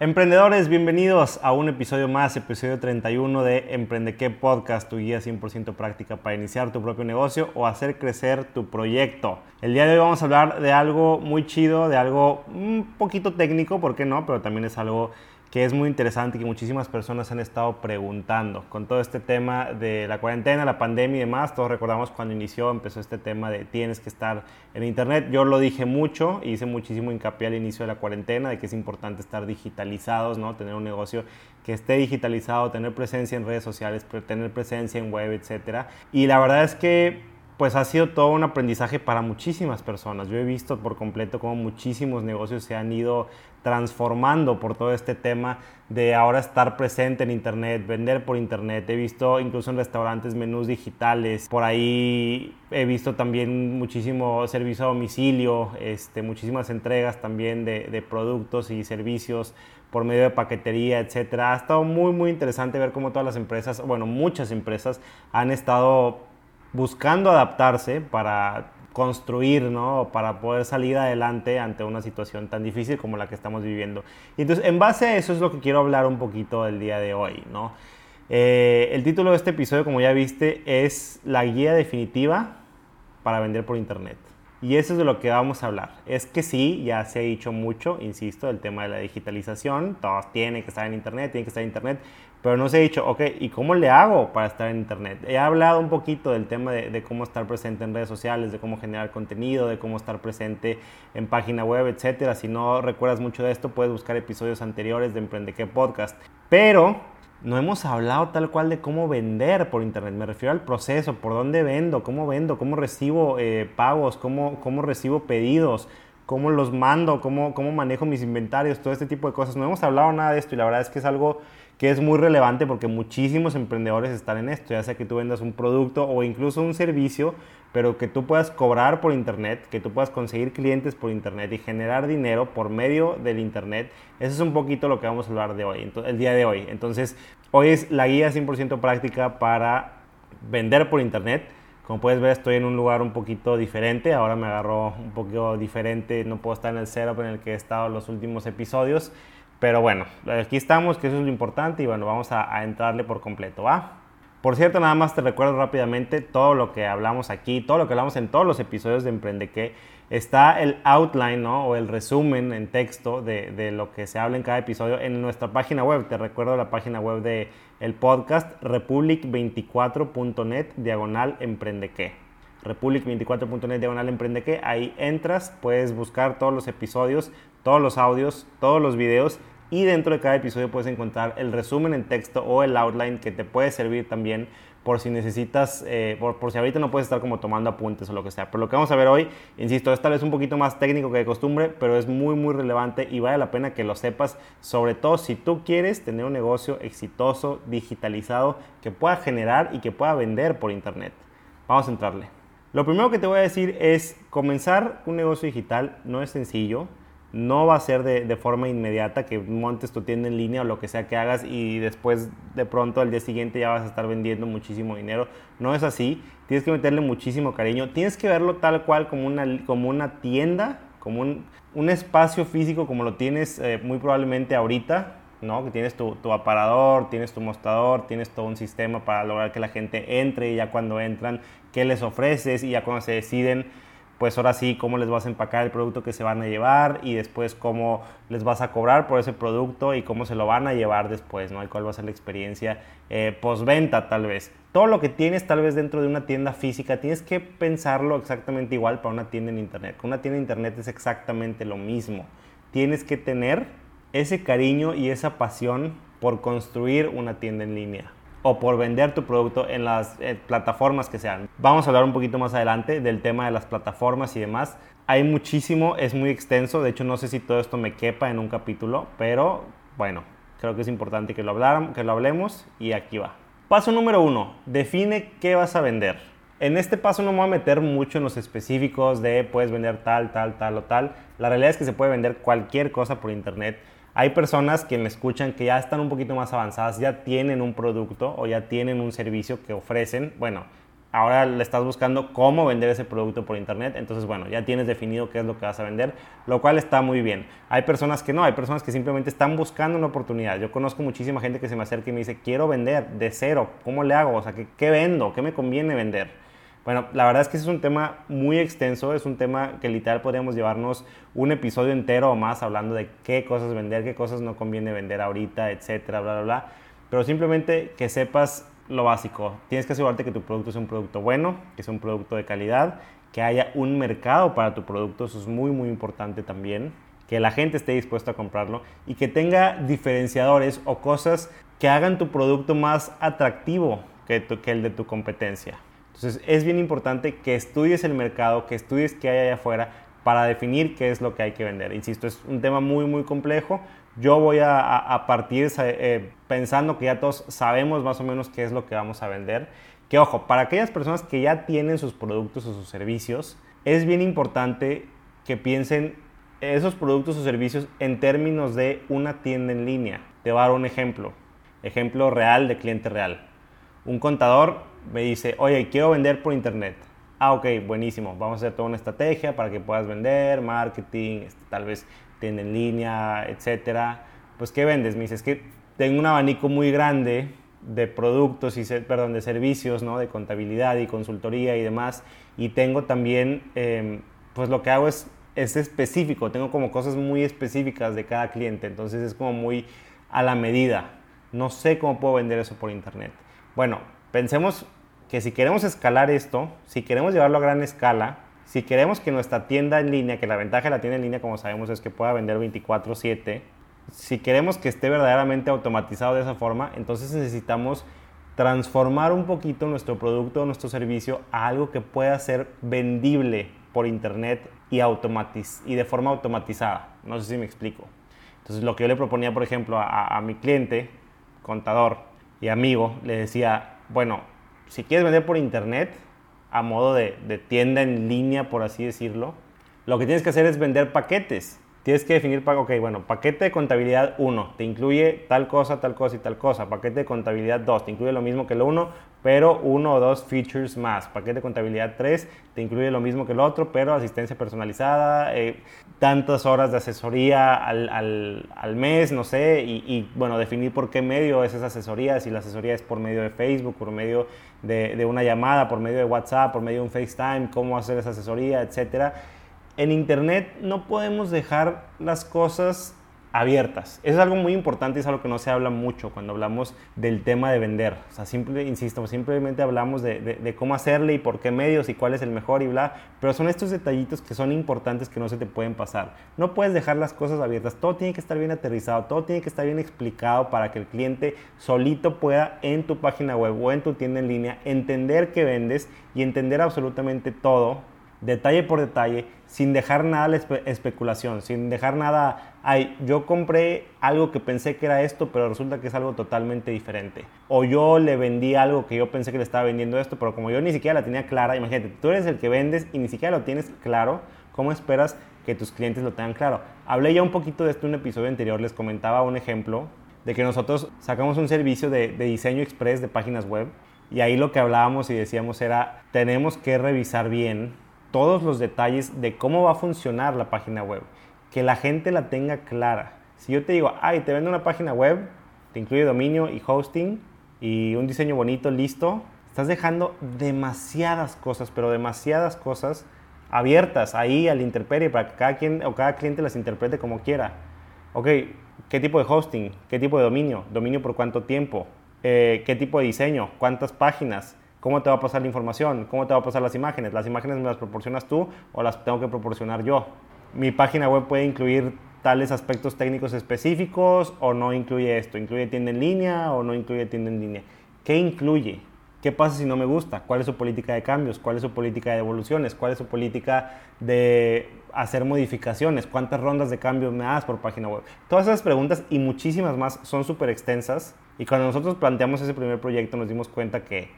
Emprendedores, bienvenidos a un episodio más, episodio 31 de Emprende qué Podcast, tu guía 100% práctica para iniciar tu propio negocio o hacer crecer tu proyecto. El día de hoy vamos a hablar de algo muy chido, de algo un poquito técnico, ¿por qué no? Pero también es algo que es muy interesante y que muchísimas personas han estado preguntando. Con todo este tema de la cuarentena, la pandemia y demás, todos recordamos cuando inició, empezó este tema de tienes que estar en Internet. Yo lo dije mucho, hice muchísimo hincapié al inicio de la cuarentena, de que es importante estar digitalizados, ¿no? tener un negocio que esté digitalizado, tener presencia en redes sociales, tener presencia en web, etc. Y la verdad es que pues ha sido todo un aprendizaje para muchísimas personas. Yo he visto por completo cómo muchísimos negocios se han ido transformando por todo este tema de ahora estar presente en Internet, vender por Internet. He visto incluso en restaurantes menús digitales. Por ahí he visto también muchísimo servicio a domicilio, este, muchísimas entregas también de, de productos y servicios por medio de paquetería, etcétera. Ha estado muy, muy interesante ver cómo todas las empresas, bueno, muchas empresas han estado buscando adaptarse para construir, ¿no? Para poder salir adelante ante una situación tan difícil como la que estamos viviendo. Y entonces, en base a eso es lo que quiero hablar un poquito el día de hoy, ¿no? Eh, el título de este episodio, como ya viste, es La guía definitiva para vender por Internet. Y eso es de lo que vamos a hablar. Es que sí, ya se ha dicho mucho, insisto, el tema de la digitalización. Todos tienen que estar en Internet, tienen que estar en Internet. Pero no se ha dicho, ok, ¿y cómo le hago para estar en Internet? He hablado un poquito del tema de, cómo estar presente en redes sociales, de cómo generar contenido, de cómo estar presente en página web, etcétera. Si no recuerdas mucho de esto, puedes buscar episodios anteriores de Emprende qué Podcast. Pero no hemos hablado tal cual de cómo vender por internet. Me refiero al proceso, por dónde vendo, cómo vendo, cómo recibo eh, pagos, cómo, cómo recibo pedidos, cómo los mando, cómo, cómo manejo mis inventarios, todo este tipo de cosas. No hemos hablado nada de esto y la verdad es que es algo que es muy relevante porque muchísimos emprendedores están en esto, ya sea que tú vendas un producto o incluso un servicio, pero que tú puedas cobrar por internet, que tú puedas conseguir clientes por internet y generar dinero por medio del internet. Eso es un poquito lo que vamos a hablar de hoy, el día de hoy. Entonces, hoy es la guía 100% práctica para vender por internet. Como puedes ver, estoy en un lugar un poquito diferente. Ahora me agarró un poquito diferente. No puedo estar en el setup en el que he estado los últimos episodios. Pero bueno, aquí estamos, que eso es lo importante y bueno, vamos a, entrarle por completo, ¿va? Por cierto, nada más te recuerdo rápidamente todo lo que hablamos aquí, todo lo que hablamos en todos los episodios de Emprende que está el outline ¿no? o el resumen en texto de, lo que se habla en cada episodio en nuestra página web. Te recuerdo la página web de el podcast republic24.net diagonal emprende que. Republic24.net diagonal emprende que. Ahí entras, puedes buscar todos los episodios, todos los audios, todos los videos y dentro de cada episodio puedes encontrar el resumen en texto o el outline que te puede servir también por si necesitas, eh, por, si ahorita no puedes estar como tomando apuntes o lo que sea. Pero lo que vamos a ver hoy, insisto, es tal vez un poquito más técnico que de costumbre, pero es muy, muy relevante y vale la pena que lo sepas, sobre todo si tú quieres tener un negocio exitoso, digitalizado, que pueda generar y que pueda vender por internet. Vamos a entrarle. Lo primero que te voy a decir es comenzar un negocio digital no es sencillo no va a ser de, forma inmediata que montes tu tienda en línea o lo que sea que hagas y después de pronto al día siguiente ya vas a estar vendiendo muchísimo dinero. No es así. Tienes que meterle muchísimo cariño. Tienes que verlo tal cual como una, como una tienda, como un, espacio físico como lo tienes eh, muy probablemente ahorita. ¿no? Que tienes tu, tu, aparador, tienes tu mostrador, tienes todo un sistema para lograr que la gente entre y ya cuando entran, qué les ofreces y ya cuando se deciden pues ahora sí cómo les vas a empacar el producto que se van a llevar y después cómo les vas a cobrar por ese producto y cómo se lo van a llevar después, ¿no? Y cuál va a ser la experiencia eh, postventa tal vez. Todo lo que tienes tal vez dentro de una tienda física, tienes que pensarlo exactamente igual para una tienda en internet. Con una tienda en internet es exactamente lo mismo. Tienes que tener ese cariño y esa pasión por construir una tienda en línea o por vender tu producto en las eh, plataformas que sean. Vamos a hablar un poquito más adelante del tema de las plataformas y demás. Hay muchísimo, es muy extenso, de hecho no sé si todo esto me quepa en un capítulo, pero bueno, creo que es importante que lo, habláramos, que lo hablemos y aquí va. Paso número uno, define qué vas a vender. En este paso no me voy a meter mucho en los específicos de puedes vender tal, tal, tal o tal. La realidad es que se puede vender cualquier cosa por internet hay personas que me escuchan que ya están un poquito más avanzadas, ya tienen un producto o ya tienen un servicio que ofrecen. Bueno, ahora le estás buscando cómo vender ese producto por internet, entonces bueno, ya tienes definido qué es lo que vas a vender, lo cual está muy bien. Hay personas que no, hay personas que simplemente están buscando una oportunidad. Yo conozco muchísima gente que se me acerca y me dice, quiero vender de cero, ¿cómo le hago? O sea, ¿qué, vendo? ¿Qué me conviene vender? Bueno, la verdad es que es un tema muy extenso, es un tema que literal podríamos llevarnos un episodio entero o más hablando de qué cosas vender, qué cosas no conviene vender ahorita, etcétera, bla, bla, bla. Pero simplemente que sepas lo básico. Tienes que asegurarte que tu producto es un producto bueno, que es un producto de calidad, que haya un mercado para tu producto, eso es muy, muy importante también, que la gente esté dispuesta a comprarlo y que tenga diferenciadores o cosas que hagan tu producto más atractivo que, que el de tu competencia. Entonces es bien importante que estudies el mercado, que estudies qué hay allá afuera para definir qué es lo que hay que vender. Insisto, es un tema muy, muy complejo, yo voy a, partir eh, pensando que ya todos sabemos más o menos qué es lo que vamos a vender. Que ojo, para aquellas personas que ya tienen sus productos o sus servicios, es bien importante que piensen esos productos o servicios en términos de una tienda en línea. Te voy a dar un ejemplo, ejemplo real de cliente real. Un contador me dice, oye, quiero vender por internet. Ah, ok, buenísimo. Vamos a hacer toda una estrategia para que puedas vender, marketing, este, tal vez tienda en línea, etcétera. Pues, ¿qué vendes? Me dices que tengo un abanico muy grande de productos y, perdón, de servicios, ¿no? De contabilidad y consultoría y demás. Y tengo también, em, pues lo que hago es, es específico, tengo como cosas muy específicas de cada cliente, entonces es como muy a la medida. No sé cómo puedo vender eso por internet. Bueno, pensemos que si queremos escalar esto, si queremos llevarlo a gran escala, si queremos que nuestra tienda en línea, que la ventaja de la tienda en línea, como sabemos, es que pueda vender 24/7, si queremos que esté verdaderamente automatizado de esa forma, entonces necesitamos transformar un poquito nuestro producto o nuestro servicio a algo que pueda ser vendible por internet y, y de forma automatizada. No sé si me explico. Entonces lo que yo le proponía, por ejemplo, a, a mi cliente, contador y amigo, le decía, bueno, si quieres vender por internet, a modo de, tienda en línea, por así decirlo, lo que tienes que hacer es vender paquetes. Tienes que definir, ok, bueno, paquete de contabilidad 1 te incluye tal cosa, tal cosa y tal cosa. Paquete de contabilidad 2 te incluye lo mismo que el 1, pero uno o dos features más. Paquete de contabilidad 3 te incluye lo mismo que el otro, pero asistencia personalizada, eh, tantas horas de asesoría al, al, al mes, no sé, y, y, bueno, definir por qué medio es esa asesoría, si la asesoría es por medio de Facebook, por medio de, de una llamada, por medio de WhatsApp, por medio de un FaceTime, cómo hacer esa asesoría, etcétera en Internet no podemos dejar las cosas abiertas. Eso es algo muy importante y es algo que no se habla mucho cuando hablamos del tema de vender. O sea, insisto, simplemente hablamos de, cómo hacerle y por qué medios y cuál es el mejor y bla, pero son estos detallitos que son importantes que no se te pueden pasar. No puedes dejar las cosas abiertas, todo tiene que estar bien aterrizado, todo tiene que estar bien explicado para que el cliente solito pueda en tu página web o en tu tienda en línea entender qué vendes y entender absolutamente todo detalle por detalle, sin dejar nada la especulación, sin dejar nada, ay, yo compré algo que pensé que era esto, pero resulta que es algo totalmente diferente. O yo le vendí algo que yo pensé que le estaba vendiendo esto, pero como yo ni siquiera la tenía clara, imagínate, tú eres el que vendes y ni siquiera lo tienes claro, ¿cómo esperas que tus clientes lo tengan claro? Hablé ya un poquito de esto en un episodio anterior, les comentaba un ejemplo de que nosotros sacamos un servicio de, de diseño express de páginas web y ahí lo que hablábamos y decíamos era, tenemos que revisar bien todos los detalles de cómo va a funcionar la página web, que la gente la tenga clara. Si yo te digo, ay, te vendo una página web, te incluye dominio y hosting y un diseño bonito, listo, estás dejando demasiadas cosas, pero demasiadas cosas abiertas ahí al interperie para que cada quien o cada cliente las interprete como quiera. Ok, ¿qué tipo de hosting? ¿Qué tipo de dominio? ¿Dominio por cuánto tiempo? Eh, ¿Qué tipo de diseño? ¿Cuántas páginas? ¿Cómo te va a pasar la información? ¿Cómo te va a pasar las imágenes? ¿Las imágenes me las proporcionas tú o las tengo que proporcionar yo? Mi página web puede incluir tales aspectos técnicos específicos o no incluye esto. ¿Incluye tienda en línea o no incluye tienda en línea? ¿Qué incluye? ¿Qué pasa si no me gusta? ¿Cuál es su política de cambios? ¿Cuál es su política de evoluciones? ¿Cuál es su política de hacer modificaciones? ¿Cuántas rondas de cambios me das por página web? Todas esas preguntas y muchísimas más son súper extensas y cuando nosotros planteamos ese primer proyecto nos dimos cuenta que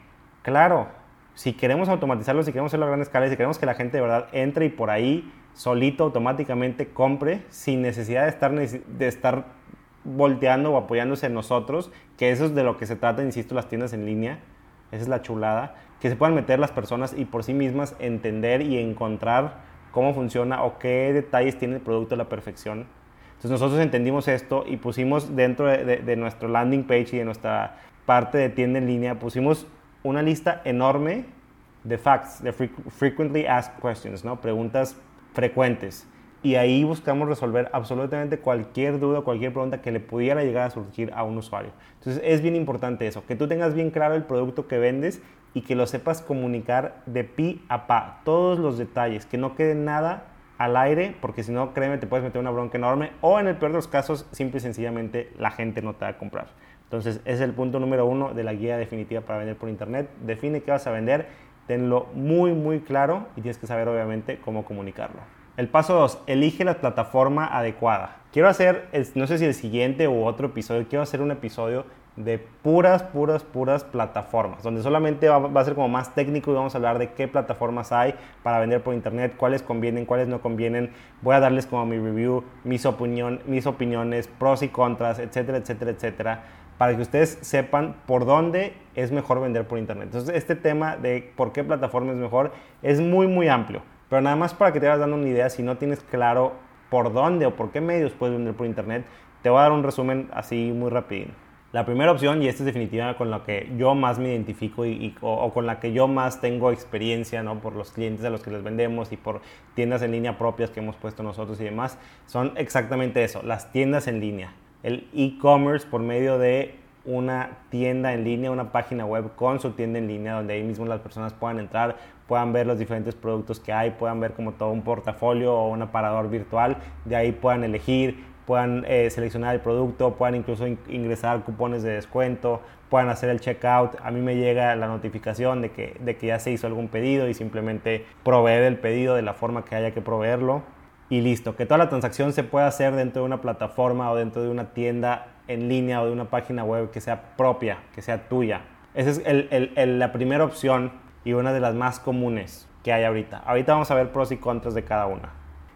Claro, si queremos automatizarlo, si queremos hacerlo a gran escala, si queremos que la gente de verdad entre y por ahí solito automáticamente compre sin necesidad de estar, de estar volteando o apoyándose en nosotros, que eso es de lo que se trata, insisto, las tiendas en línea. esa es la chulada, que se puedan meter las personas y por sí mismas entender y encontrar cómo funciona o qué detalles tiene el producto a la perfección. Entonces nosotros entendimos esto y pusimos dentro de, nuestro landing page y de nuestra parte de tienda en línea, pusimos una lista enorme de facts, de frequently asked questions, ¿no? preguntas frecuentes y ahí buscamos resolver absolutamente cualquier duda, cualquier pregunta que le pudiera llegar a surgir a un usuario. Entonces es bien importante eso, que tú tengas bien claro el producto que vendes y que lo sepas comunicar de pi a pa, todos los detalles, que no quede nada al aire, porque si no, créeme, te puedes meter una bronca enorme o en el peor de los casos, simple y sencillamente la gente no te va a comprar. Entonces, es el punto número uno de la guía definitiva para vender por internet. Define qué vas a vender, tenlo muy, muy claro y tienes que saber, obviamente, cómo comunicarlo. El paso 2, elige la plataforma adecuada. Quiero hacer, no sé si el siguiente u otro episodio, quiero hacer un episodio de puras, puras, puras plataformas, donde solamente va, a ser como más técnico y vamos a hablar de qué plataformas hay para vender por internet, cuáles convienen, cuáles no convienen. Voy a darles como mi review, mis, opinión, mis opiniones, pros y contras, etcétera, etcétera, etcétera, para que ustedes sepan por dónde es mejor vender por internet. Entonces, este tema de por qué plataforma es mejor es muy, muy amplio. Pero nada más para que te vayas dando una idea, si no tienes claro por dónde o por qué medios puedes vender por internet, te voy a dar un resumen así muy rápido. La primera opción, y esta es definitiva con la que yo más me identifico y, o, con la que yo más tengo experiencia, ¿no? por los clientes a los que les vendemos y por tiendas en línea propias que hemos puesto nosotros y demás, son exactamente eso, las tiendas en línea. El e-commerce por medio de una tienda en línea, una página web con su tienda en línea, donde ahí mismo las personas puedan entrar, puedan ver los diferentes productos que hay, puedan ver como todo un portafolio o un aparador virtual, de ahí puedan elegir, puedan eh, seleccionar el producto, puedan incluso ingresar cupones de descuento, puedan hacer el checkout. A mí me llega la notificación de que, de que ya se hizo algún pedido y simplemente proveer el pedido de la forma que haya que proveerlo y listo. Que toda la transacción se pueda hacer dentro de una plataforma o dentro de una tienda en línea o de una página web que sea propia, que sea tuya. Esa es la primera opción y una de las más comunes que hay ahorita. Ahorita vamos a ver pros y contras de cada una.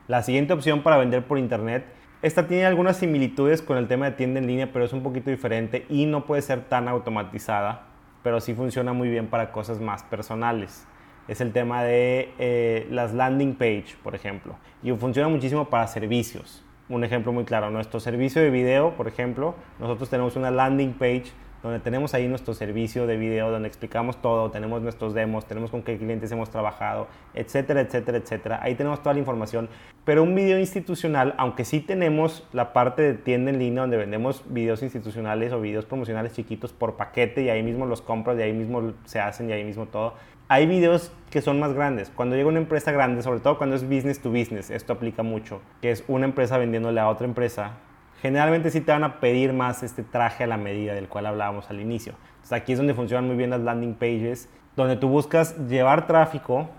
La siguiente opción para vender por internet, esta tiene algunas similitudes con el tema de tienda en línea, pero es un poquito diferente y no puede ser tan automatizada, pero sí funciona muy bien para cosas más personales. Es el tema de eh, las landing page, por ejemplo, y funciona muchísimo para servicios un ejemplo muy claro, nuestro servicio de video, por ejemplo, nosotros tenemos una landing page donde tenemos ahí nuestro servicio de video, donde explicamos todo, tenemos nuestros demos, tenemos con qué clientes hemos trabajado, etcétera, etcétera, etcétera. Ahí tenemos toda la información. Pero un video institucional, aunque sí tenemos la parte de tienda en línea donde vendemos videos institucionales o videos promocionales chiquitos por paquete y ahí mismo los compras y ahí mismo se hacen y ahí mismo todo, hay videos que son más grandes. Cuando llega una empresa grande, sobre todo cuando es business to business, esto aplica mucho, que es una empresa vendiéndole a otra empresa, generalmente sí te van a pedir más este traje a la medida del cual hablábamos al inicio. Entonces aquí es donde funcionan muy bien las landing pages, donde tú buscas llevar tráfico,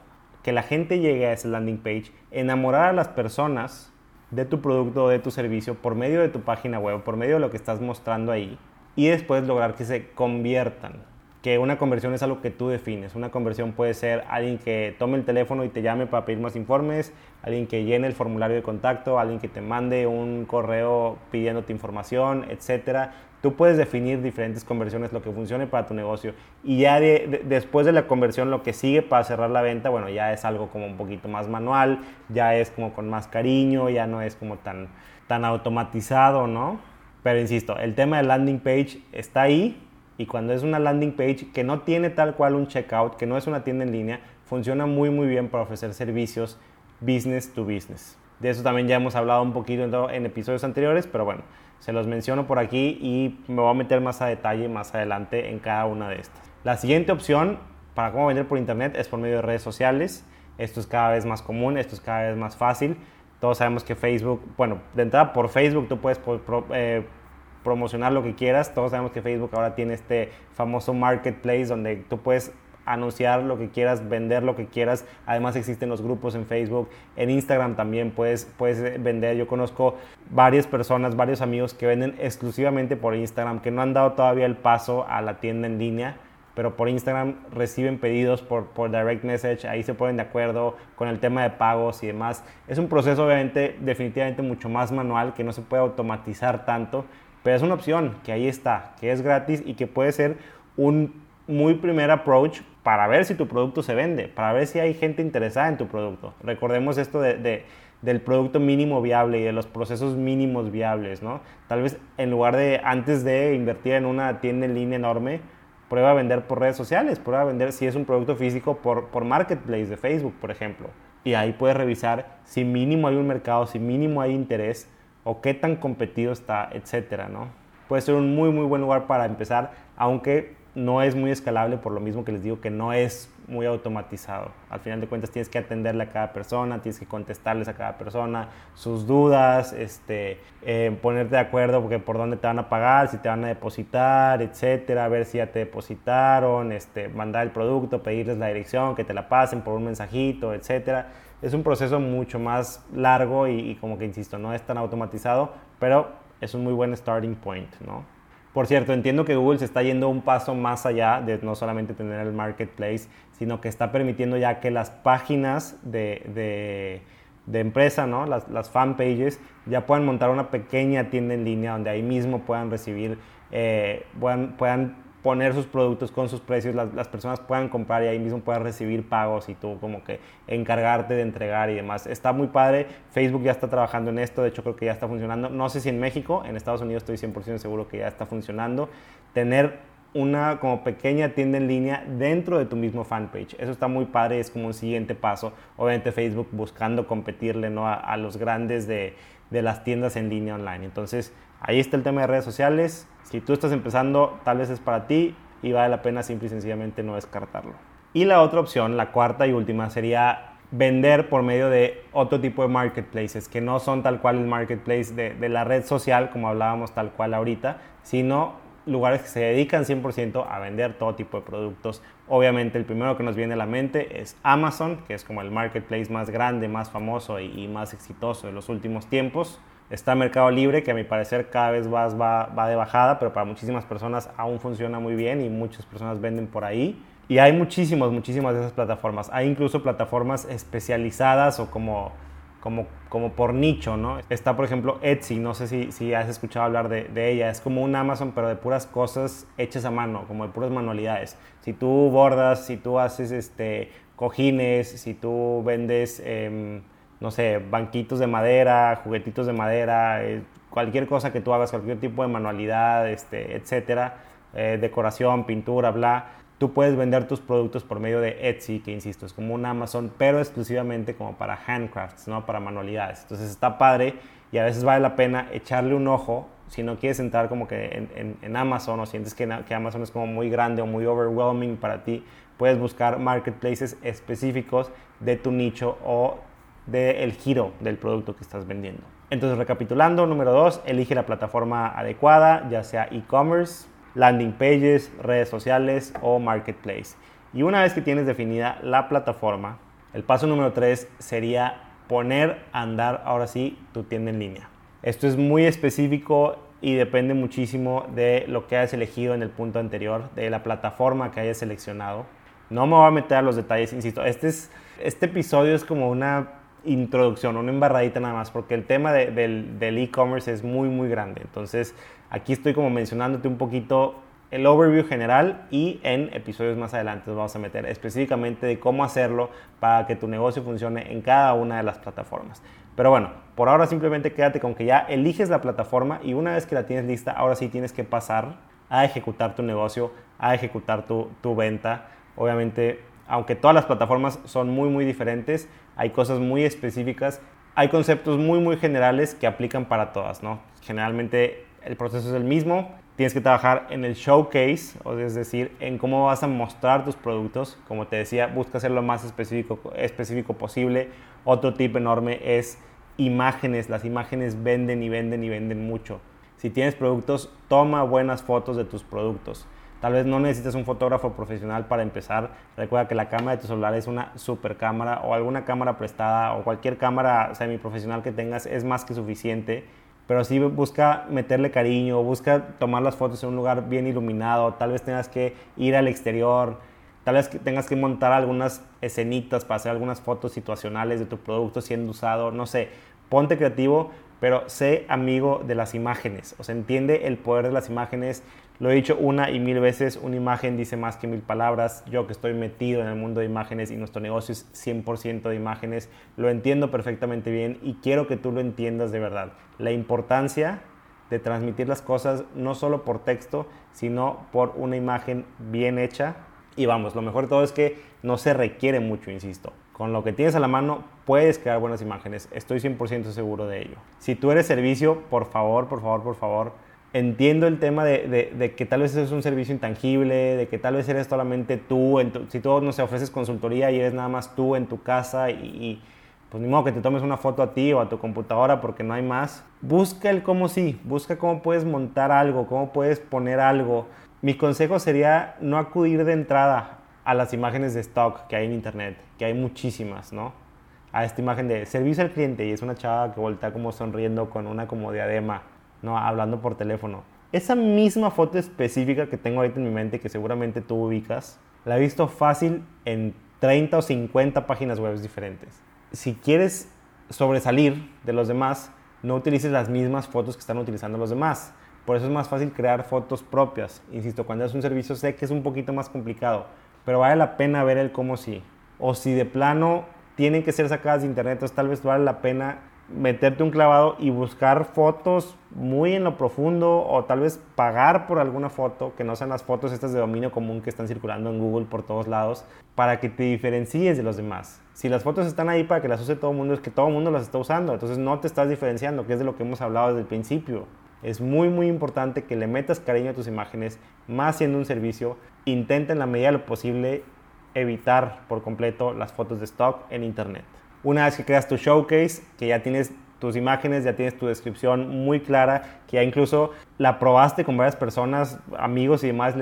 que la gente llegue a ese landing page, enamorar a las personas de tu producto o de tu servicio por medio de tu página web, por medio de lo que estás mostrando ahí, y después lograr que se conviertan que una conversión es algo que tú defines. Una conversión puede ser alguien que tome el teléfono y te llame para pedir más informes, alguien que llene el formulario de contacto, alguien que te mande un correo pidiéndote información, etc. Tú puedes definir diferentes conversiones, lo que funcione para tu negocio. Y ya después de la conversión, lo que sigue para cerrar la venta, bueno, ya es algo como un poquito más manual, ya es como con más cariño, ya no es como tan, tan automatizado, ¿no? Pero insisto, el tema de landing page está ahí, y cuando es una landing page que no tiene tal cual un checkout, que no es una tienda en línea, funciona muy muy bien para ofrecer servicios business to business. De eso también ya hemos hablado un poquito en, episodios anteriores, pero bueno, se los menciono por aquí y me voy a meter más a detalle más adelante en cada una de estas. La siguiente opción para cómo vender por internet es por medio de redes sociales. Esto es cada vez más común, esto es cada vez más fácil. Todos sabemos que Facebook, bueno, de entrada por Facebook tú puedes eh, promocionar lo que quieras. Todos sabemos que Facebook ahora tiene este famoso marketplace donde tú puedes anunciar lo que quieras, vender lo que quieras. Además existen los grupos en Facebook, en Instagram también puedes, puedes vender. Yo conozco varias personas, varios amigos que venden exclusivamente por Instagram, que no han dado todavía el paso a la tienda en línea, pero por Instagram reciben pedidos por, por direct message, ahí se ponen de acuerdo con el tema de pagos y demás. Es un proceso obviamente definitivamente mucho más manual que no se puede automatizar tanto pero es una opción que ahí está, que es gratis y que puede ser un muy primer approach para ver si tu producto se vende, para ver si hay gente interesada en tu producto. Recordemos esto de, del producto mínimo viable y de los procesos mínimos viables, ¿no? Tal vez en lugar de, antes de invertir en una tienda en línea enorme, prueba a vender por redes sociales, prueba a vender si es un producto físico por, por Marketplace de Facebook, por ejemplo. Y ahí puedes revisar si mínimo hay un mercado, si mínimo hay interés o qué tan competido está, etcétera, ¿no? Puede ser un muy, muy buen lugar para empezar, aunque no es muy escalable por lo mismo que les digo que no es muy automatizado. Al final de cuentas tienes que atenderle a cada persona, tienes que contestarles a cada persona sus dudas, este, eh, ponerte de acuerdo porque por dónde te van a pagar, si te van a depositar, etcétera, ver si ya te depositaron, este, mandar el producto, pedirles la dirección, que te la pasen por un mensajito, etcétera. Es un proceso mucho más largo y, y como que insisto, no es tan automatizado, pero es un muy buen starting point, ¿no? Por cierto, entiendo que Google se está yendo un paso más allá de no solamente tener el marketplace, sino que está permitiendo ya que las páginas de, empresa, ¿no? las, las fan pages, ya puedan montar una pequeña tienda en línea donde ahí mismo puedan recibir, eh, puedan, puedan poner sus productos con sus precios, las, personas puedan comprar y ahí mismo puedan recibir pagos y tú como que encargarte de entregar y demás. Está muy padre, Facebook ya está trabajando en esto, de hecho creo que ya está funcionando. No sé si en México, en Estados Unidos estoy 100% seguro que ya está funcionando. Tener una como pequeña tienda en línea dentro de tu mismo fanpage. Eso está muy padre, es como un siguiente paso. Obviamente Facebook buscando competirle ¿no? a, los grandes de, de las tiendas en línea online. Entonces, ahí está el tema de redes sociales si tú estás empezando, tal vez es para ti y vale la pena simple y sencillamente no descartarlo. Y la otra opción, la cuarta y última, sería vender por medio de otro tipo de marketplaces, que no son tal cual el marketplace de, la red social, como hablábamos tal cual ahorita, sino lugares que se dedican 100% a vender todo tipo de productos. Obviamente el primero que nos viene a la mente es Amazon, que es como el marketplace más grande, más famoso y más exitoso de los últimos tiempos. Está Mercado Libre, que a mi parecer cada vez va, va, de bajada, pero para muchísimas personas aún funciona muy bien y muchas personas venden por ahí. Y hay muchísimas, muchísimas de esas plataformas. Hay incluso plataformas especializadas o como, como, como por nicho, ¿no? Está, por ejemplo, Etsy, no sé si, si has escuchado hablar de, de, ella. Es como un Amazon, pero de puras cosas hechas a mano, como de puras manualidades. Si tú bordas, si tú haces este, cojines, si tú vendes... Em, no sé, banquitos de madera, juguetitos de madera, eh, cualquier cosa que tú hagas, cualquier tipo de manualidad, este, etcétera, eh, decoración, pintura, bla, tú puedes vender tus productos por medio de Etsy, que insisto, es como un Amazon, pero exclusivamente como para handcrafts, ¿no? Para manualidades. Entonces está padre y a veces vale la pena echarle un ojo si no quieres entrar como que en, Amazon o sientes que, que, Amazon es como muy grande o muy overwhelming para ti, puedes buscar marketplaces específicos de tu nicho o del giro del producto que estás vendiendo. Entonces, recapitulando, número dos, elige la plataforma adecuada, ya sea e-commerce, landing pages, redes sociales o marketplace. Y una vez que tienes definida la plataforma, el paso número tres sería poner a andar ahora sí tu tienda en línea. Esto es muy específico y depende muchísimo de lo que hayas elegido en el punto anterior, de la plataforma que hayas seleccionado. No me voy a meter a los detalles, insisto, este, es, este episodio es como una introducción, una embarradita nada más, porque el tema del e-commerce es muy, muy grande. Entonces, aquí estoy como mencionándote un poquito el overview general y en episodios más adelante vamos a meter específicamente de cómo hacerlo para que tu negocio funcione en cada una de las plataformas. Pero bueno, por ahora simplemente quédate con que ya eliges la plataforma y una vez que la tienes lista, ahora sí tienes que pasar a ejecutar tu negocio, a ejecutar tu, tu venta. Obviamente aunque todas las plataformas son muy, muy diferentes, hay cosas muy específicas, hay conceptos muy, muy generales que aplican para todas, ¿no? Generalmente el proceso es el mismo, tienes que trabajar en el showcase, o es decir, en cómo vas a mostrar tus productos. Como te decía, busca ser lo más específico, específico posible. Otro tip enorme es imágenes. Las imágenes venden y venden y venden mucho. Si tienes productos, toma buenas fotos de tus productos. Tal vez no necesites un fotógrafo profesional para empezar. Recuerda que la cámara de tu celular es una super cámara o alguna cámara prestada o cualquier cámara semiprofesional que tengas es más que suficiente. Pero sí busca meterle cariño, busca tomar las fotos en un lugar bien iluminado. Tal vez tengas que ir al exterior, tal vez tengas que montar algunas escenitas para hacer algunas fotos situacionales de tu producto siendo usado. No sé, ponte creativo, pero sé amigo de las imágenes. O sea, entiende el poder de las imágenes. Lo he dicho una y mil veces, una imagen dice más que mil palabras. Yo que estoy metido en el mundo de imágenes y nuestro negocio es 100% de imágenes, lo entiendo perfectamente bien y quiero que tú lo entiendas de verdad. La importancia de transmitir las cosas no solo por texto, sino por una imagen bien hecha. Y vamos, lo mejor de todo es que no se requiere mucho, insisto. Con lo que tienes a la mano puedes crear buenas imágenes. Estoy 100% seguro de ello. Si tú eres servicio, por favor, por favor, por favor, entiendo el tema de, que tal vez es un servicio intangible, de que tal vez eres solamente tú, si tú no se ofreces consultoría y eres nada más tú en tu casa y, pues ni modo que te tomes una foto a ti o a tu computadora porque no hay más. Busca el cómo sí, busca cómo puedes montar algo, cómo puedes poner algo. Mi consejo sería no acudir de entrada a las imágenes de stock que hay en internet, que hay muchísimas, ¿no? A esta imagen de servicio al cliente y es una chava que voltea como sonriendo con una como diadema, ¿no? Hablando por teléfono. Esa misma foto específica que tengo ahorita en mi mente, que seguramente tú ubicas, la he visto fácil en 30 o 50 páginas web diferentes. Si quieres sobresalir de los demás, no utilices las mismas fotos que están utilizando los demás. Por eso es más fácil crear fotos propias. Insisto, cuando es un servicio sé que es un poquito más complicado, pero vale la pena ver el cómo sí. O si de plano tienen que ser sacadas de internet, entonces tal vez vale la pena meterte un clavado y buscar fotos muy en lo profundo o tal vez pagar por alguna foto que no sean las fotos estas de dominio común que están circulando en Google por todos lados para que te diferencies de los demás. Si las fotos están ahí para que las use todo el mundo es que todo el mundo las está usando, entonces no te estás diferenciando, que es de lo que hemos hablado desde el principio. Es muy muy importante que le metas cariño a tus imágenes, más siendo un servicio. Intenta en la medida de lo posible evitar por completo las fotos de stock en internet. Una vez que creas tu showcase, que ya tienes tus imágenes, ya tienes tu descripción muy clara, que ya incluso la probaste con varias personas, amigos y demás,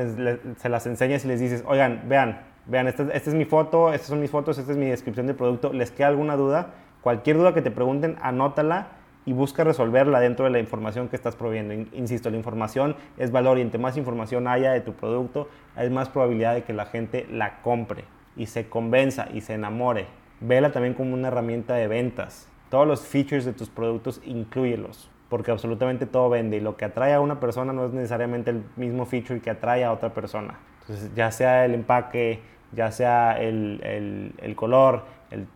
se las enseñas y les dices, oigan, vean, vean, esta, esta, es mi foto, estas son mis fotos, esta es mi descripción del producto, ¿les queda alguna duda? Cualquier duda que te pregunten, anótala y busca resolverla dentro de la información que estás proveyendo. Insisto, la información es valor y entre más información haya de tu producto, hay más probabilidad de que la gente la compre y se convenza y se enamore. Vela también como una herramienta de ventas. Todos los features de tus productos, incluyelos, porque absolutamente todo vende y lo que atrae a una persona no es necesariamente el mismo feature que atrae a otra persona. Entonces, ya sea el empaque, ya sea el, el, color,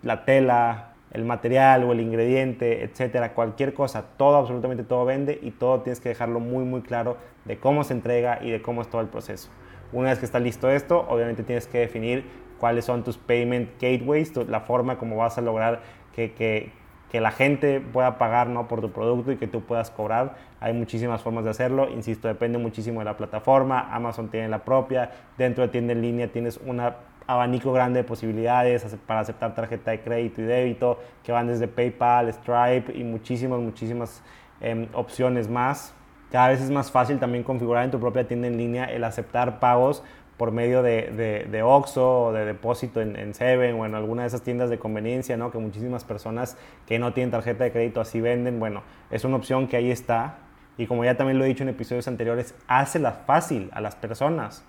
la tela, el material o el ingrediente, etcétera, cualquier cosa, todo, absolutamente todo vende y todo tienes que dejarlo muy, muy claro de cómo se entrega y de cómo es todo el proceso. Una vez que está listo esto, obviamente tienes que definir cuáles son tus payment gateways, la forma como vas a lograr que, que, que, la gente pueda pagar ¿no? por tu producto y que tú puedas cobrar. Hay muchísimas formas de hacerlo, insisto, depende muchísimo de la plataforma. Amazon tiene la propia, dentro de tienda en línea tienes una abanico grande de posibilidades para aceptar tarjeta de crédito y débito, que van desde PayPal, Stripe y muchísimas, muchísimas em, opciones más. Cada vez es más fácil también configurar en tu propia tienda en línea el aceptar pagos por medio de, de, de OXO o de depósito en, en, Seven o en alguna de esas tiendas de conveniencia, ¿no? que muchísimas personas que no tienen tarjeta de crédito así venden. Bueno, es una opción que ahí está. Y como ya también lo he dicho en episodios anteriores, hácela fácil a las personas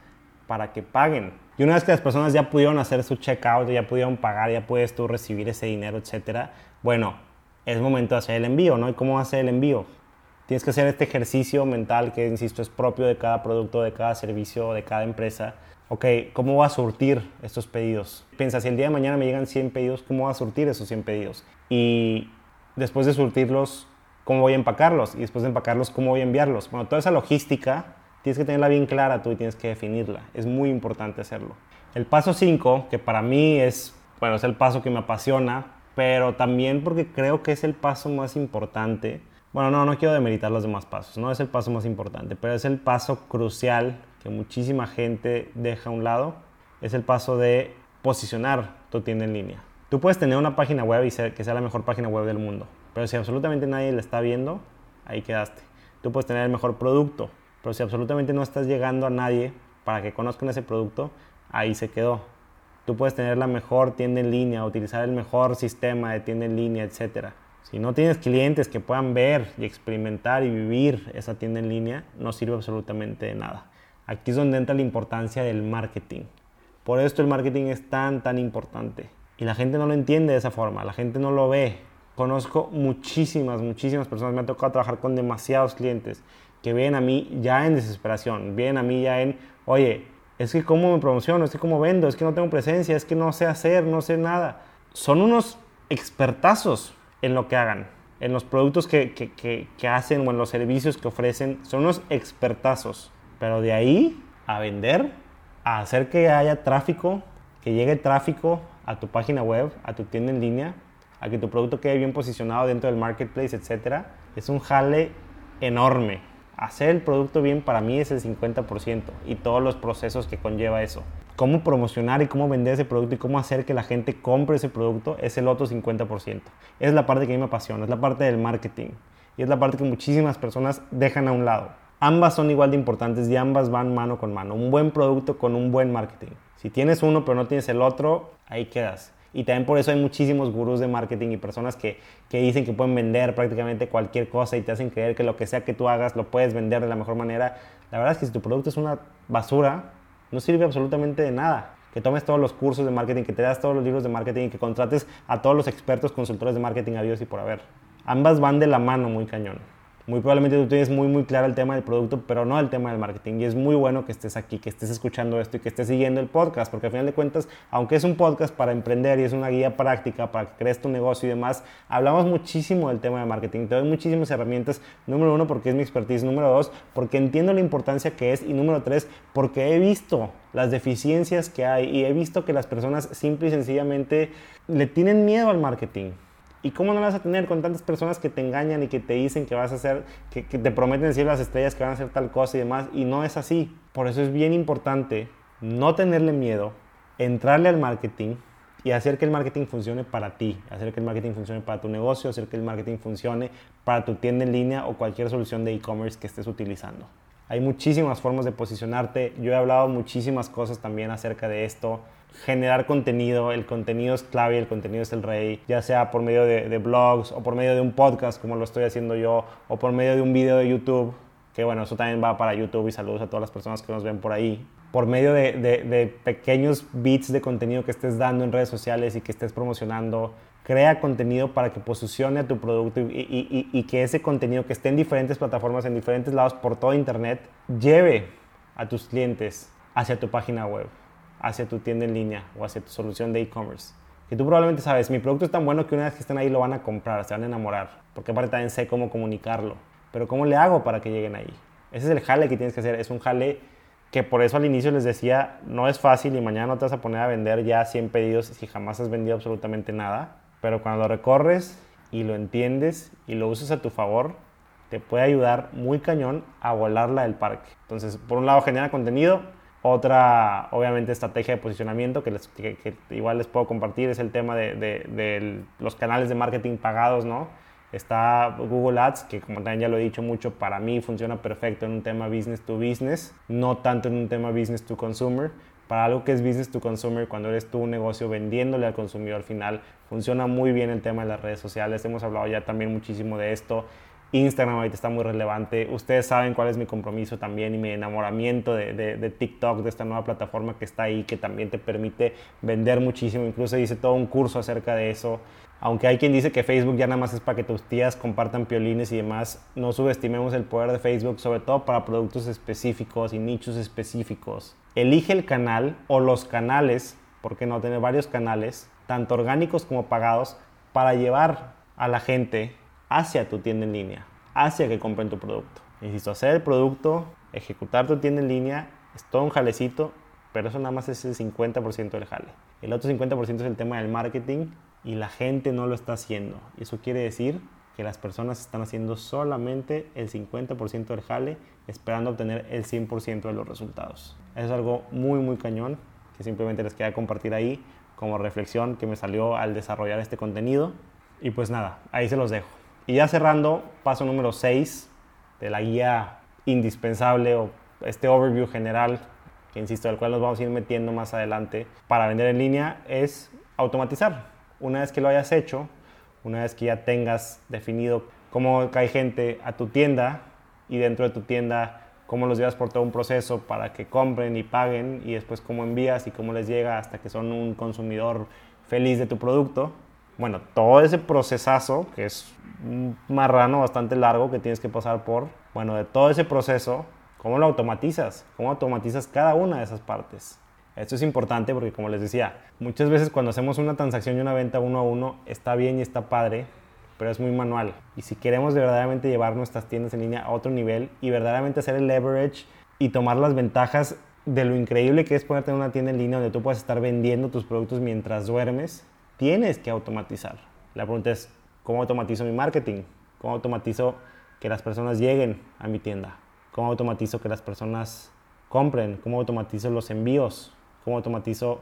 para que paguen. Y una vez que las personas ya pudieron hacer su checkout, ya pudieron pagar, ya puedes tú recibir ese dinero, etcétera, bueno, es momento de hacer el envío, ¿no? ¿Y cómo hacer el envío? Tienes que hacer este ejercicio mental que, insisto, es propio de cada producto, de cada servicio, de cada empresa. Ok, ¿cómo voy a surtir estos pedidos? Piensa, si el día de mañana me llegan 100 pedidos, ¿cómo voy a surtir esos 100 pedidos? Y después de surtirlos, ¿cómo voy a empacarlos? Y después de empacarlos, ¿cómo voy a enviarlos? Bueno, toda esa logística tienes que tenerla bien clara tú y tienes que definirla. Es muy importante hacerlo. El paso 5, que para mí es, bueno, es el paso que me apasiona, pero también porque creo que es el paso más importante. Bueno, no, no quiero demeritar los demás pasos, no es el paso más importante, pero es el paso crucial que muchísima gente deja a un lado. Es el paso de posicionar tu tienda en línea. Tú puedes tener una página web y que sea la mejor página web del mundo, pero si absolutamente nadie la está viendo, ahí quedaste. Tú puedes tener el mejor producto, pero si absolutamente no estás llegando a nadie para que conozcan ese producto, ahí se quedó. Tú puedes tener la mejor tienda en línea, utilizar el mejor sistema de tienda en línea, etc. Si no tienes clientes que puedan ver y experimentar y vivir esa tienda en línea, no sirve absolutamente de nada. Aquí es donde entra la importancia del marketing. Por esto el marketing es tan, tan importante. Y la gente no lo entiende de esa forma, la gente no lo ve Conozco muchísimas, muchísimas personas, me ha tocado trabajar con demasiados clientes que vienen a mí ya en desesperación, vienen a mí ya en, oye, es que cómo me promociono, es que cómo vendo, es que no tengo presencia, es que no sé hacer, no sé nada. Son unos expertazos en lo que hagan, en los productos que, que, que, hacen o en los servicios que ofrecen, son unos expertazos. Pero de ahí a vender, a hacer que haya tráfico, que llegue tráfico a tu página web, a tu tienda en línea, a que tu producto quede bien posicionado dentro del marketplace, etc. Es un jale enorme hacer el producto bien para mí es el 50% y todos los procesos que conlleva eso. Cómo promocionar y cómo vender ese producto y cómo hacer que la gente compre ese producto es el otro 50%. Es la parte que a mí me apasiona, es la parte del marketing y es la parte que muchísimas personas dejan a un lado. Ambas son igual de importantes y ambas van mano con mano. Un buen producto con un buen marketing. Si tienes uno pero no tienes el otro, ahí quedas. Y también por eso hay muchísimos gurús de marketing y personas que, que, dicen que pueden vender prácticamente cualquier cosa y te hacen creer que lo que sea que tú hagas lo puedes vender de la mejor manera. La verdad es que si tu producto es una basura, no sirve absolutamente de nada. Que tomes todos los cursos de marketing, que te das todos los libros de marketing y que contrates a todos los expertos consultores de marketing a Dios y por haber. Ambas van de la mano muy cañón muy probablemente tú tienes muy, muy claro el tema del producto, pero no el tema del marketing. Y es muy bueno que estés aquí, que estés escuchando esto y que estés siguiendo el podcast, porque al final de cuentas, aunque es un podcast para emprender y es una guía práctica para que crees tu negocio y demás, hablamos muchísimo del tema de marketing. Te doy muchísimas herramientas. Número uno, porque es mi expertise. Número dos, porque entiendo la importancia que es. Y número tres, porque he visto las deficiencias que hay y he visto que las personas simple y sencillamente le tienen miedo al marketing. ¿Y cómo no vas a tener con tantas personas que te engañan y que te dicen que vas a hacer, que, te prometen decir las estrellas que van a hacer tal cosa y demás? Y no es así. Por eso es bien importante no tenerle miedo, entrarle al marketing y hacer que el marketing funcione para ti, hacer que el marketing funcione para tu negocio, hacer que el marketing funcione para tu tienda en línea o cualquier solución de e-commerce que estés utilizando. Hay muchísimas formas de posicionarte. Yo he hablado muchísimas cosas también acerca de esto generar contenido. El contenido es clave, el contenido es el rey, ya sea por medio de, blogs o por medio de un podcast como lo estoy haciendo yo o por medio de un video de YouTube, que bueno, eso también va para YouTube y saludos a todas las personas que nos ven por ahí. Por medio de, pequeños bits de contenido que estés dando en redes sociales y que estés promocionando, crea contenido para que posicione a tu producto y, que ese contenido que esté en diferentes plataformas, en diferentes lados por todo Internet, lleve a tus clientes hacia tu página web hacia tu tienda en línea o hacia tu solución de e-commerce. Que tú probablemente sabes, mi producto es tan bueno que una vez que estén ahí lo van a comprar, se van a enamorar, porque aparte también sé cómo comunicarlo. Pero ¿cómo le hago para que lleguen ahí? Ese es el jale que tienes que hacer, es un jale que por eso al inicio les decía, no es fácil y mañana no te vas a poner a vender ya 100 pedidos si jamás has vendido absolutamente nada, pero cuando lo recorres y lo entiendes y lo usas a tu favor, te puede ayudar muy cañón a volarla del parque. Entonces, por un lado genera contenido, otra, obviamente, estrategia de posicionamiento que, igual les puedo compartir es el tema de, los canales de marketing pagados, ¿no? Está Google Ads, que como también ya lo he dicho mucho, para mí funciona perfecto en un tema business to business, no tanto en un tema business to consumer. Para algo que es business to consumer, cuando eres tú un negocio vendiéndole al consumidor al final, funciona muy bien el tema de las redes sociales. Hemos hablado ya también muchísimo de esto. Instagram ahorita está muy relevante. Ustedes saben cuál es mi compromiso también y mi enamoramiento de, TikTok, de esta nueva plataforma que está ahí, que también te permite vender muchísimo. Incluso hice todo un curso acerca de eso. Aunque hay quien dice que Facebook ya nada más es para que tus tías compartan piolines y demás, no subestimemos el poder de Facebook, sobre todo para productos específicos y nichos específicos. Elige el canal o los canales, porque no tener varios canales, tanto orgánicos como pagados, para llevar a la gente hacia tu tienda en línea, hacia que compren tu producto. Insisto, hacer el producto, ejecutar tu tienda en línea, es todo un jalecito, pero eso nada más es el 50% del jale. El otro 50% es el tema del marketing y la gente no lo está haciendo. Eso quiere decir que las personas están haciendo solamente el 50% del jale, esperando obtener el 100% de los resultados. Eso es algo muy, muy cañón que simplemente les quería compartir ahí como reflexión que me salió al desarrollar este contenido. Y pues nada, ahí se los dejo. Y ya cerrando, paso número 6 de la guía indispensable o este overview general, que insisto, del cual nos vamos a ir metiendo más adelante para vender en línea, es automatizar. Una vez que lo hayas hecho, una vez que ya tengas definido cómo cae gente a tu tienda y dentro de tu tienda cómo los llevas por todo un proceso para que compren y paguen y después cómo envías y cómo les llega hasta que son un consumidor feliz de tu producto, Bueno, todo ese procesazo, que es un marrano bastante largo que tienes que pasar por, bueno, de todo ese proceso, ¿cómo lo automatizas? ¿Cómo automatizas cada una de esas partes? Esto es importante porque, como les decía, muchas veces cuando hacemos una transacción y una venta uno a uno, está bien y está padre, pero es muy manual. Y si queremos de verdaderamente llevar nuestras tiendas en línea a otro nivel y verdaderamente hacer el leverage y tomar las ventajas de lo increíble que es ponerte en una tienda en línea donde tú puedes estar vendiendo tus productos mientras duermes, tienes que automatizar. La pregunta es, ¿cómo automatizo mi marketing? ¿Cómo automatizo que las personas lleguen a mi tienda? ¿Cómo automatizo que las personas compren? ¿Cómo automatizo los envíos? ¿Cómo automatizo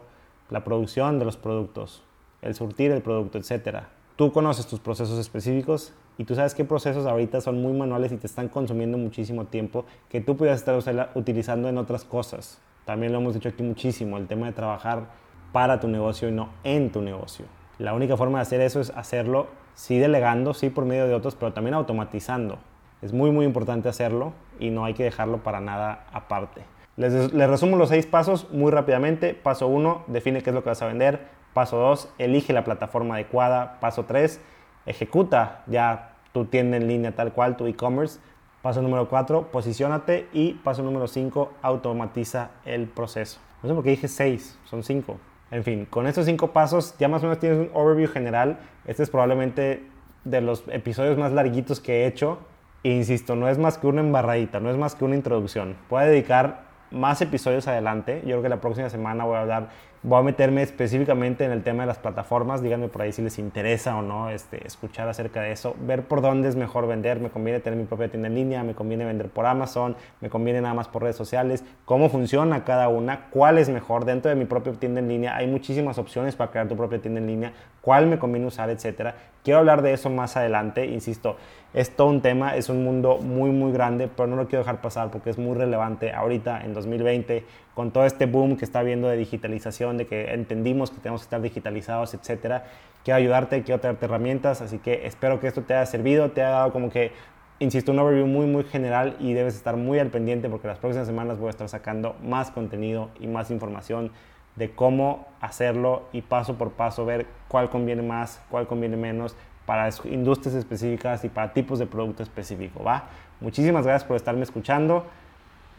la producción de los productos? El surtir el producto, etcétera. Tú conoces tus procesos específicos y tú sabes qué procesos ahorita son muy manuales y te están consumiendo muchísimo tiempo que tú pudieras estar utilizando en otras cosas. También lo hemos dicho aquí muchísimo, el tema de trabajar para tu negocio y no en tu negocio. La única forma de hacer eso es hacerlo, sí delegando, sí por medio de otros, pero también automatizando. Es muy, muy importante hacerlo y no hay que dejarlo para nada aparte. Les, les resumo los seis pasos muy rápidamente. Paso uno, define qué es lo que vas a vender. Paso dos, elige la plataforma adecuada. Paso tres, ejecuta ya tu tienda en línea tal cual, tu e-commerce. Paso número 4, posicionate. Y paso número 5, automatiza el proceso. No sé por qué dije 6, son 5. En fin, con estos 5 pasos ya más o menos tienes un overview general. Este es probablemente de los episodios más larguitos que he hecho. E insisto, no es más que una embarradita, no es más que una introducción. Puedo dedicar más episodios adelante. Yo creo que la próxima semana voy a hablar Voy a meterme específicamente en el tema de las plataformas. Díganme por ahí si les interesa o no este, escuchar acerca de eso. Ver por dónde es mejor vender. Me conviene tener mi propia tienda en línea. Me conviene vender por Amazon. Me conviene nada más por redes sociales. Cómo funciona cada una. Cuál es mejor. Dentro de mi propia tienda en línea hay muchísimas opciones para crear tu propia tienda en línea. Cuál me conviene usar, etcétera. Quiero hablar de eso más adelante. Insisto, es todo un tema. Es un mundo muy, muy grande. Pero no lo quiero dejar pasar porque es muy relevante ahorita en 2020 con todo este boom que está habiendo de digitalización, de que entendimos que tenemos que estar digitalizados, etcétera. Quiero ayudarte, quiero traerte herramientas, así que espero que esto te haya servido, te haya dado como que, insisto, un overview muy, muy general y debes estar muy al pendiente porque las próximas semanas voy a estar sacando más contenido y más información de cómo hacerlo y paso por paso ver cuál conviene más, cuál conviene menos para industrias específicas y para tipos de producto específico, ¿va? Muchísimas gracias por estarme escuchando.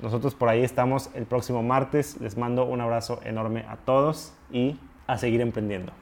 Nosotros por ahí estamos el próximo martes. Les mando un abrazo enorme a todos y a seguir emprendiendo.